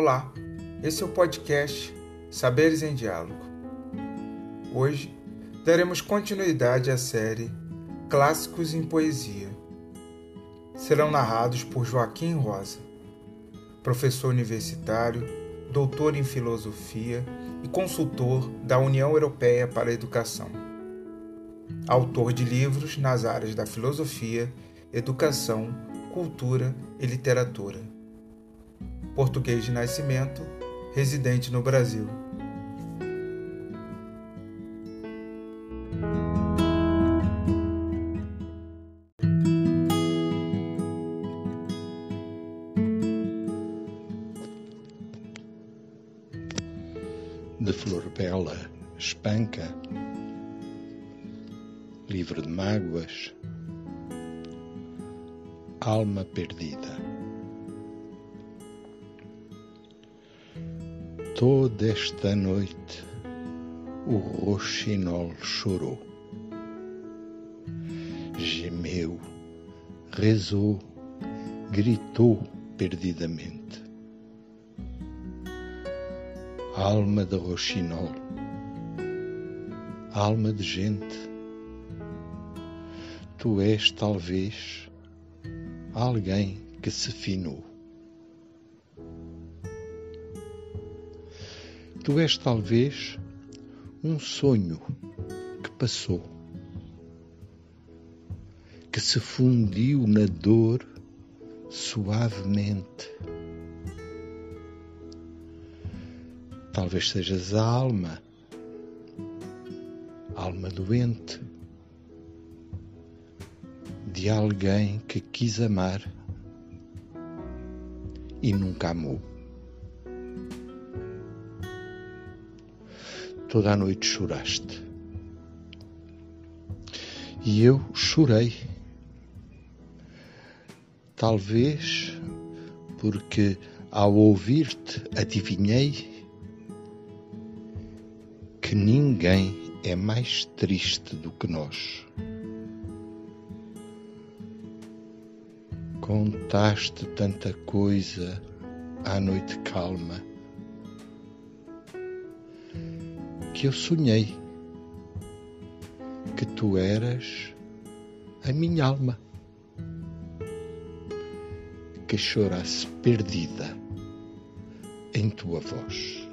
Olá, esse é o podcast Saberes em Diálogo. Hoje daremos continuidade à série Clássicos em Poesia. Serão narrados por Joaquim Rosa, professor universitário, doutor em filosofia e consultor da União Europeia para a Educação. Autor de livros nas áreas da filosofia, educação, cultura e literatura. Português de nascimento, residente no Brasil. de flor bela, espanca, livre de mágoas, alma perdida. Toda esta noite o roxinol chorou, gemeu, rezou, gritou perdidamente alma de roxinol, alma de gente. Tu és talvez alguém que se finou. Tu és talvez um sonho que passou, que se fundiu na dor suavemente Talvez sejas a alma, alma doente, de alguém que quis amar e nunca amou. Toda a noite choraste. E eu chorei. Talvez porque ao ouvir-te adivinhei que ninguém é mais triste do que nós. Contaste tanta coisa à noite calma que eu sonhei que tu eras a minha alma que chorasse perdida em tua voz.